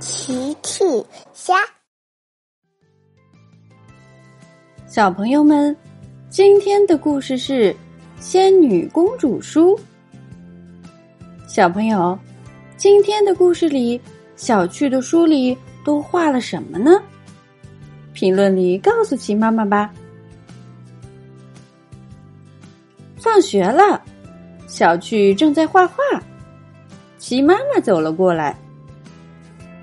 奇趣虾，小朋友们，今天的故事是《仙女公主书》。小朋友，今天的故事里，小趣的书里都画了什么呢？评论里告诉奇妈妈吧。放学了，小趣正在画画，奇妈妈走了过来。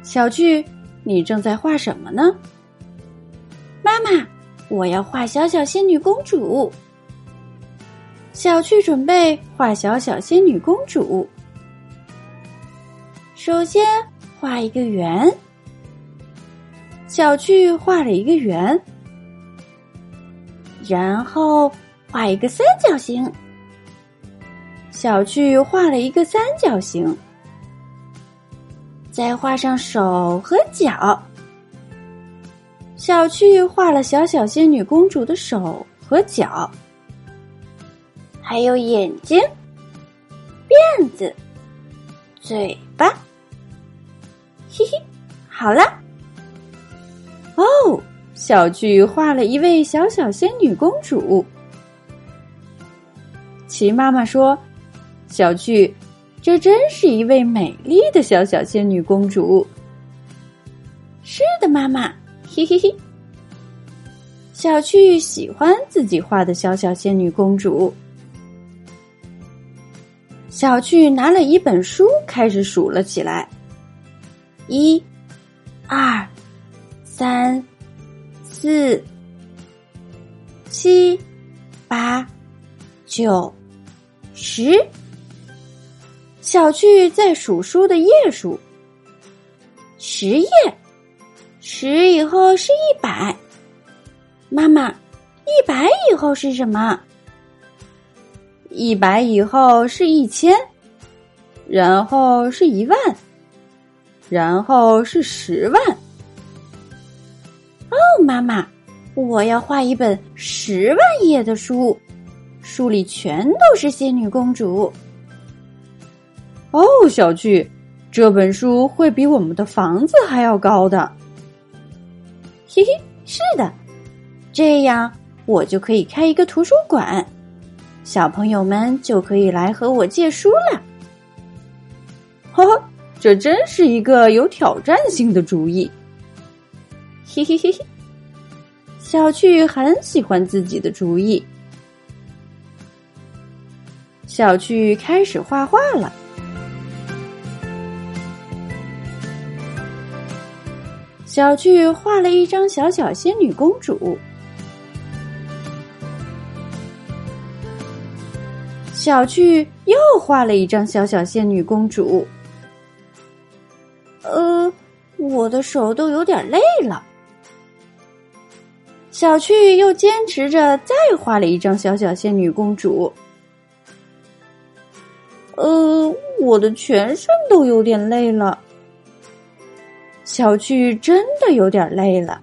小趣，你正在画什么呢？妈妈，我要画小小仙女公主。小趣准备画小小仙女公主。首先画一个圆。小趣画了一个圆，然后画一个三角形。小趣画了一个三角形。再画上手和脚。小趣画了小小仙女公主的手和脚，还有眼睛、辫子、嘴巴。嘿嘿，好了。哦，小趣画了一位小小仙女公主。齐妈妈说：“小趣。”这真是一位美丽的小小仙女公主。是的，妈妈，嘿嘿嘿。小趣喜欢自己画的小小仙女公主。小趣拿了一本书，开始数了起来：一、二、三、四、七、八、九、十。小趣在数书的页数，十页，十以后是一百。妈妈，一百以后是什么？一百以后是一千，然后是一万，然后是十万。哦，妈妈，我要画一本十万页的书，书里全都是仙女公主。哦，小趣，这本书会比我们的房子还要高的。嘿嘿，是的，这样我就可以开一个图书馆，小朋友们就可以来和我借书了。呵呵，这真是一个有挑战性的主意。嘿嘿嘿嘿，小趣很喜欢自己的主意。小趣开始画画了。小巨画了一张小小仙女公主。小趣又画了一张小小仙女公主。呃，我的手都有点累了。小趣又坚持着再画了一张小小仙女公主。呃，我的全身都有点累了。小趣真的有点累了。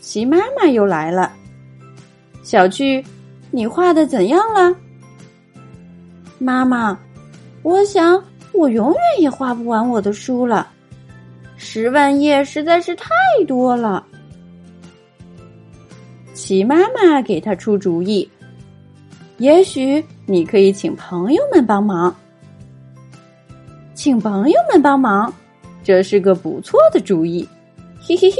齐妈妈又来了，小趣，你画的怎样了？妈妈，我想我永远也画不完我的书了，十万页实在是太多了。齐妈妈给他出主意，也许你可以请朋友们帮忙，请朋友们帮忙。这是个不错的主意，嘿嘿嘿！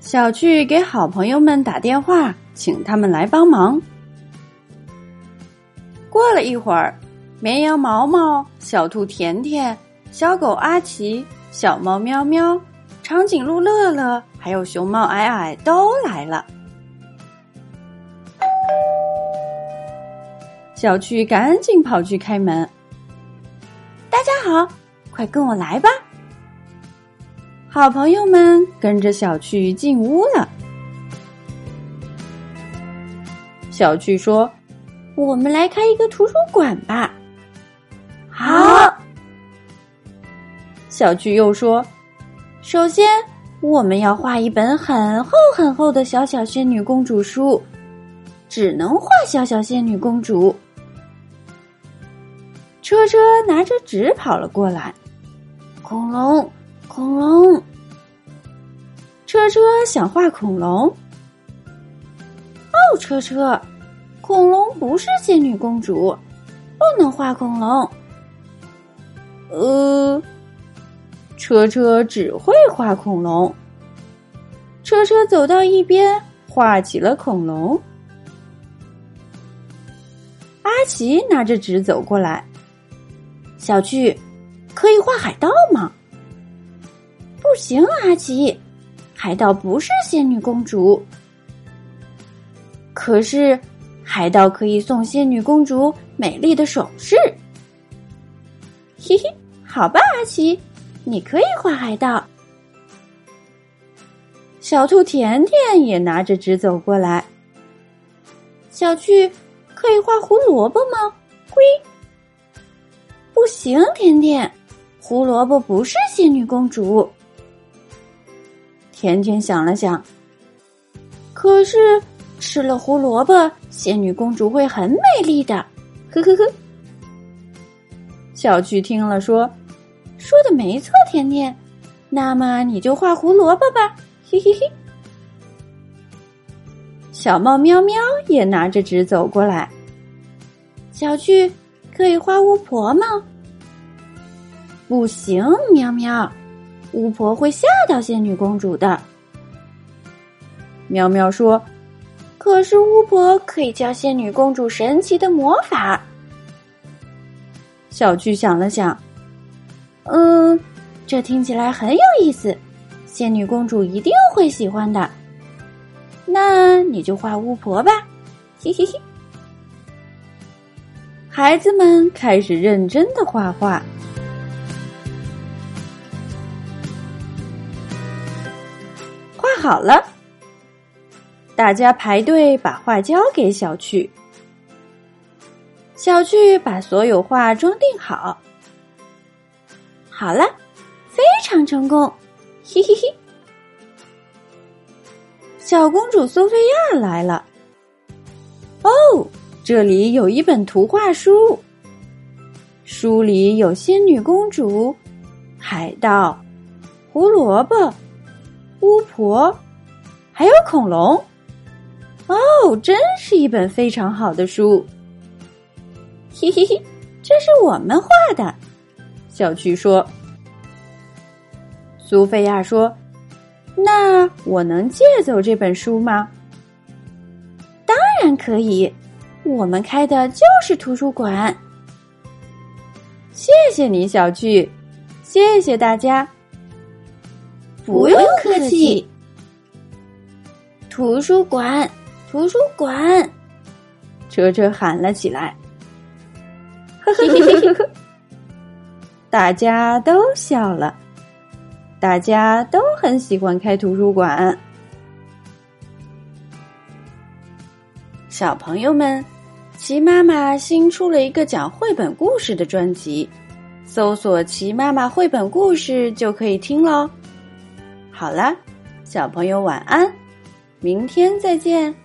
小趣给好朋友们打电话，请他们来帮忙。过了一会儿，绵羊毛毛、小兔甜甜、小狗阿奇、小猫喵喵、长颈鹿乐乐，还有熊猫矮矮都来了。小趣赶紧跑去开门，大家好。快跟我来吧！好朋友们跟着小趣进屋了。小趣说：“我们来开一个图书馆吧。”好。小趣又说：“首先，我们要画一本很厚很厚的小小仙女公主书，只能画小小仙女公主。”车车拿着纸跑了过来，恐龙，恐龙。车车想画恐龙。哦，车车，恐龙不是仙女公主，不能画恐龙。呃，车车只会画恐龙。车车走到一边，画起了恐龙。阿奇拿着纸走过来，小趣，可以画海盗吗？不行，阿奇，海盗不是仙女公主。可是，海盗可以送仙女公主美丽的首饰。嘿嘿，好吧，阿奇，你可以画海盗。小兔甜甜也拿着纸走过来。小趣，可以画胡萝卜吗？灰，不行，甜甜，胡萝卜不是仙女公主。甜甜想了想，可是吃了胡萝卜，仙女公主会很美丽的。呵呵呵。小趣听了说：“说的没错，甜甜，那么你就画胡萝卜吧。”嘿嘿嘿，小猫喵喵也拿着纸走过来。小趣，可以画巫婆吗？不行，喵喵，巫婆会吓到仙女公主的。喵喵说：“可是巫婆可以教仙女公主神奇的魔法。”小趣想了想，嗯，这听起来很有意思。仙女公主一定会喜欢的，那你就画巫婆吧，嘿嘿嘿。孩子们开始认真的画画，好了，大家排队把画交给小趣，小趣把所有画装订好，好了，非常成功。嘿嘿嘿，小公主苏菲亚来了。哦，这里有一本图画书，书里有仙女公主、海盗、胡萝卜、巫婆，还有恐龙。哦，真是一本非常好的书。嘿嘿嘿，这是我们画的。小趣说。苏菲亚说：“那我能借走这本书吗？”“当然可以，我们开的就是图书馆。”谢谢你，小趣，谢谢大家。不用客气。图书馆，图书馆，车车喊了起来。呵呵呵呵呵，大家都笑了。大家都很喜欢开图书馆。小朋友们，齐妈妈新出了一个讲绘本故事的专辑，搜索“齐妈妈绘本故事”就可以听喽。好啦，小朋友晚安，明天再见。